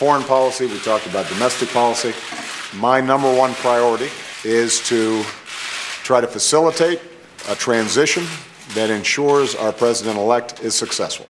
foreign policy, we talked about domestic policy. My number one priority is to try to facilitate a transition that ensures our president elect is successful.